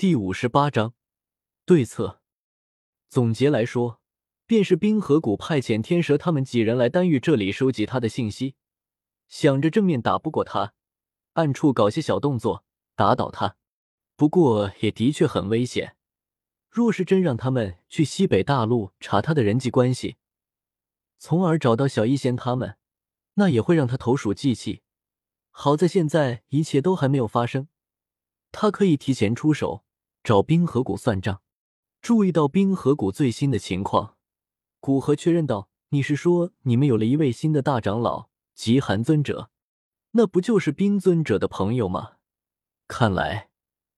第五十八章对策。总结来说，便是冰河谷派遣天蛇他们几人来丹域这里收集他的信息，想着正面打不过他，暗处搞些小动作打倒他。不过也的确很危险，若是真让他们去西北大陆查他的人际关系，从而找到小医仙他们，那也会让他投鼠忌器。好在现在一切都还没有发生，他可以提前出手。找冰河谷算账。注意到冰河谷最新的情况，古河确认道：“你是说你们有了一位新的大长老极寒尊者？那不就是冰尊者的朋友吗？看来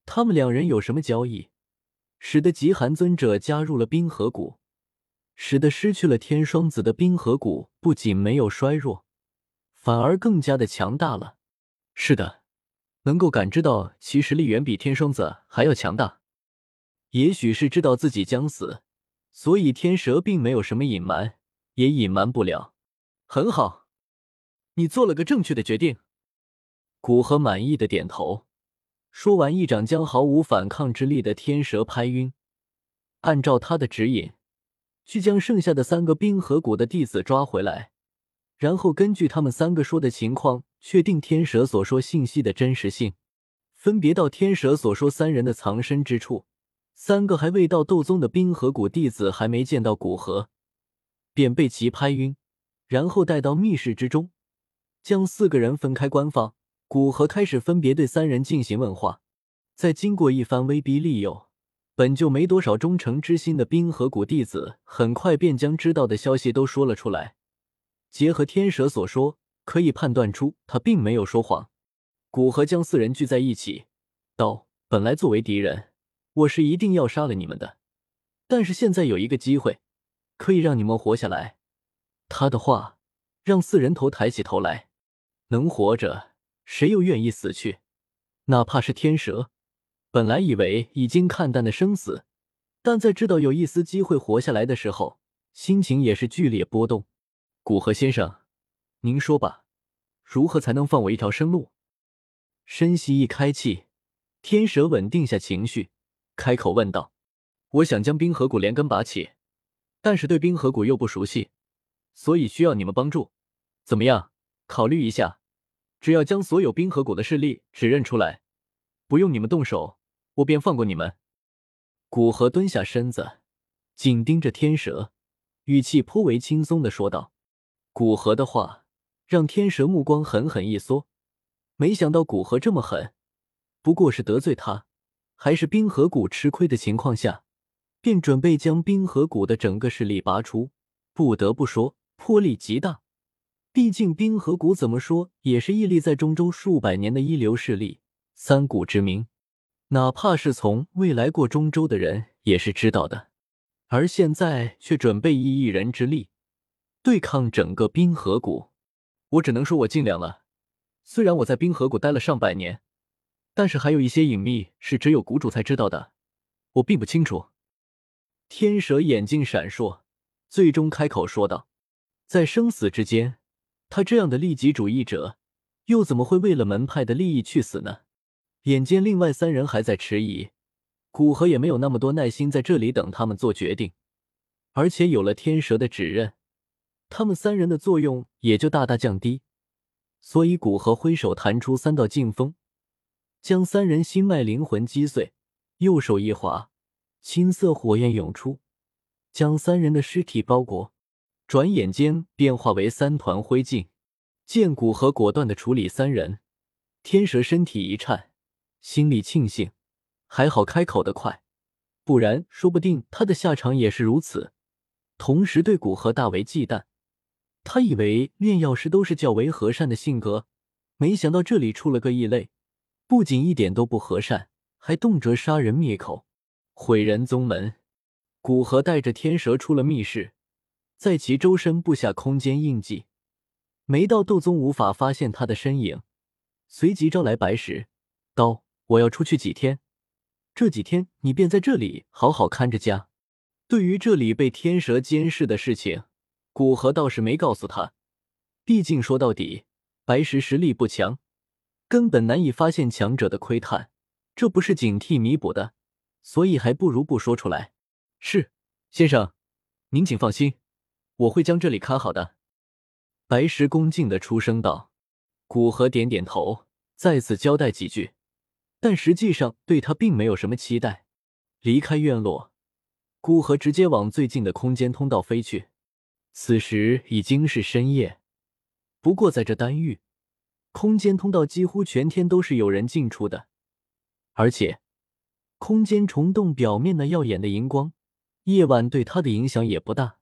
他们两人有什么交易，使得极寒尊者加入了冰河谷，使得失去了天双子的冰河谷不仅没有衰弱，反而更加的强大了。是的。”能够感知到其实力远比天双子还要强大，也许是知道自己将死，所以天蛇并没有什么隐瞒，也隐瞒不了。很好，你做了个正确的决定。古河满意的点头，说完一掌将毫无反抗之力的天蛇拍晕，按照他的指引，去将剩下的三个冰河谷的弟子抓回来。然后根据他们三个说的情况，确定天蛇所说信息的真实性。分别到天蛇所说三人的藏身之处，三个还未到斗宗的冰河谷弟子还没见到古河，便被其拍晕，然后带到密室之中，将四个人分开关放。古河开始分别对三人进行问话。在经过一番威逼利诱，本就没多少忠诚之心的冰河谷弟子，很快便将知道的消息都说了出来。结合天蛇所说，可以判断出他并没有说谎。古河将四人聚在一起，道：“本来作为敌人，我是一定要杀了你们的。但是现在有一个机会，可以让你们活下来。”他的话让四人头抬起头来。能活着，谁又愿意死去？哪怕是天蛇，本来以为已经看淡的生死，但在知道有一丝机会活下来的时候，心情也是剧烈波动。古河先生，您说吧，如何才能放我一条生路？深吸一开气，天蛇稳定下情绪，开口问道：“我想将冰河谷连根拔起，但是对冰河谷又不熟悉，所以需要你们帮助。怎么样？考虑一下，只要将所有冰河谷的势力指认出来，不用你们动手，我便放过你们。”古河蹲下身子，紧盯着天蛇，语气颇为轻松的说道。古河的话让天蛇目光狠狠一缩，没想到古河这么狠，不过是得罪他，还是冰河谷吃亏的情况下，便准备将冰河谷的整个势力拔出。不得不说，魄力极大。毕竟冰河谷怎么说也是屹立在中州数百年的一流势力，三谷之名，哪怕是从未来过中州的人也是知道的。而现在却准备以一人之力。对抗整个冰河谷，我只能说，我尽量了。虽然我在冰河谷待了上百年，但是还有一些隐秘是只有谷主才知道的，我并不清楚。天蛇眼睛闪烁，最终开口说道：“在生死之间，他这样的利己主义者，又怎么会为了门派的利益去死呢？”眼见另外三人还在迟疑，古河也没有那么多耐心在这里等他们做决定，而且有了天蛇的指认。他们三人的作用也就大大降低，所以古河挥手弹出三道劲风，将三人心脉灵魂击碎。右手一划，青色火焰涌出，将三人的尸体包裹。转眼间变化为三团灰烬。见古河果断的处理三人，天蛇身体一颤，心里庆幸，还好开口的快，不然说不定他的下场也是如此。同时对古河大为忌惮。他以为炼药师都是较为和善的性格，没想到这里出了个异类，不仅一点都不和善，还动辄杀人灭口，毁人宗门。古河带着天蛇出了密室，在其周身布下空间印记，没到斗宗无法发现他的身影。随即招来白石，道：“我要出去几天，这几天你便在这里好好看着家。”对于这里被天蛇监视的事情。古河倒是没告诉他，毕竟说到底，白石实力不强，根本难以发现强者的窥探，这不是警惕弥补的，所以还不如不说出来。是，先生，您请放心，我会将这里看好的。白石恭敬的出声道。古河点点头，再次交代几句，但实际上对他并没有什么期待。离开院落，古河直接往最近的空间通道飞去。此时已经是深夜，不过在这丹域，空间通道几乎全天都是有人进出的，而且空间虫洞表面那耀眼的荧光，夜晚对它的影响也不大，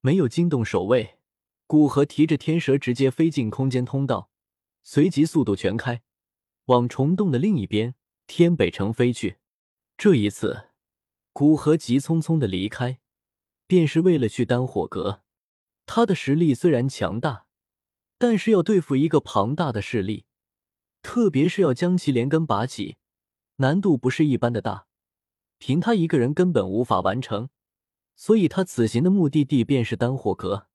没有惊动守卫。古河提着天蛇直接飞进空间通道。随即速度全开，往虫洞的另一边天北城飞去。这一次，古河急匆匆的离开，便是为了去丹火阁。他的实力虽然强大，但是要对付一个庞大的势力，特别是要将其连根拔起，难度不是一般的大。凭他一个人根本无法完成，所以他此行的目的地便是丹火阁，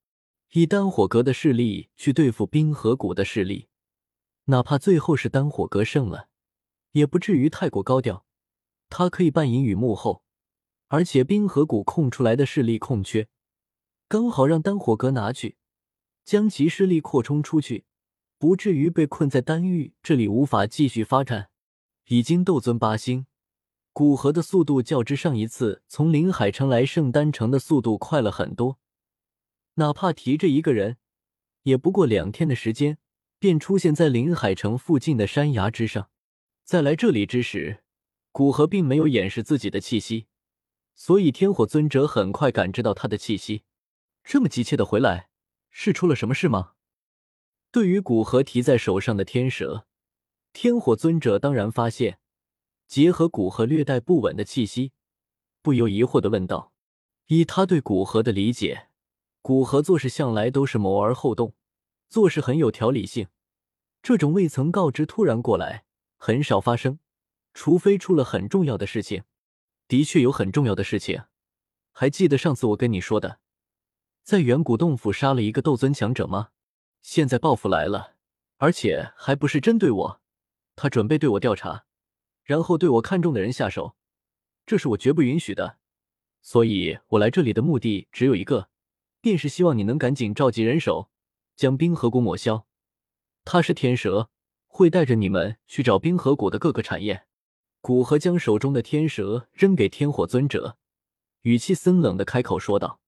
以丹火阁的势力去对付冰河谷的势力。哪怕最后是丹火阁胜了，也不至于太过高调。他可以扮隐于幕后，而且冰河谷空出来的势力空缺，刚好让丹火阁拿去，将其势力扩充出去，不至于被困在丹域这里无法继续发展。已经斗尊八星，古河的速度较之上一次从临海城来圣丹城的速度快了很多，哪怕提着一个人，也不过两天的时间。便出现在临海城附近的山崖之上。在来这里之时，古河并没有掩饰自己的气息，所以天火尊者很快感知到他的气息。这么急切的回来，是出了什么事吗？对于古河提在手上的天蛇，天火尊者当然发现，结合古河略带不稳的气息，不由疑惑的问道：“以他对古河的理解，古河做事向来都是谋而后动。”做事很有条理性，这种未曾告知突然过来很少发生，除非出了很重要的事情。的确有很重要的事情，还记得上次我跟你说的，在远古洞府杀了一个斗尊强者吗？现在报复来了，而且还不是针对我，他准备对我调查，然后对我看中的人下手，这是我绝不允许的。所以我来这里的目的只有一个，便是希望你能赶紧召集人手。将冰河谷抹消，他是天蛇，会带着你们去找冰河谷的各个产业。古河将手中的天蛇扔给天火尊者，语气森冷的开口说道。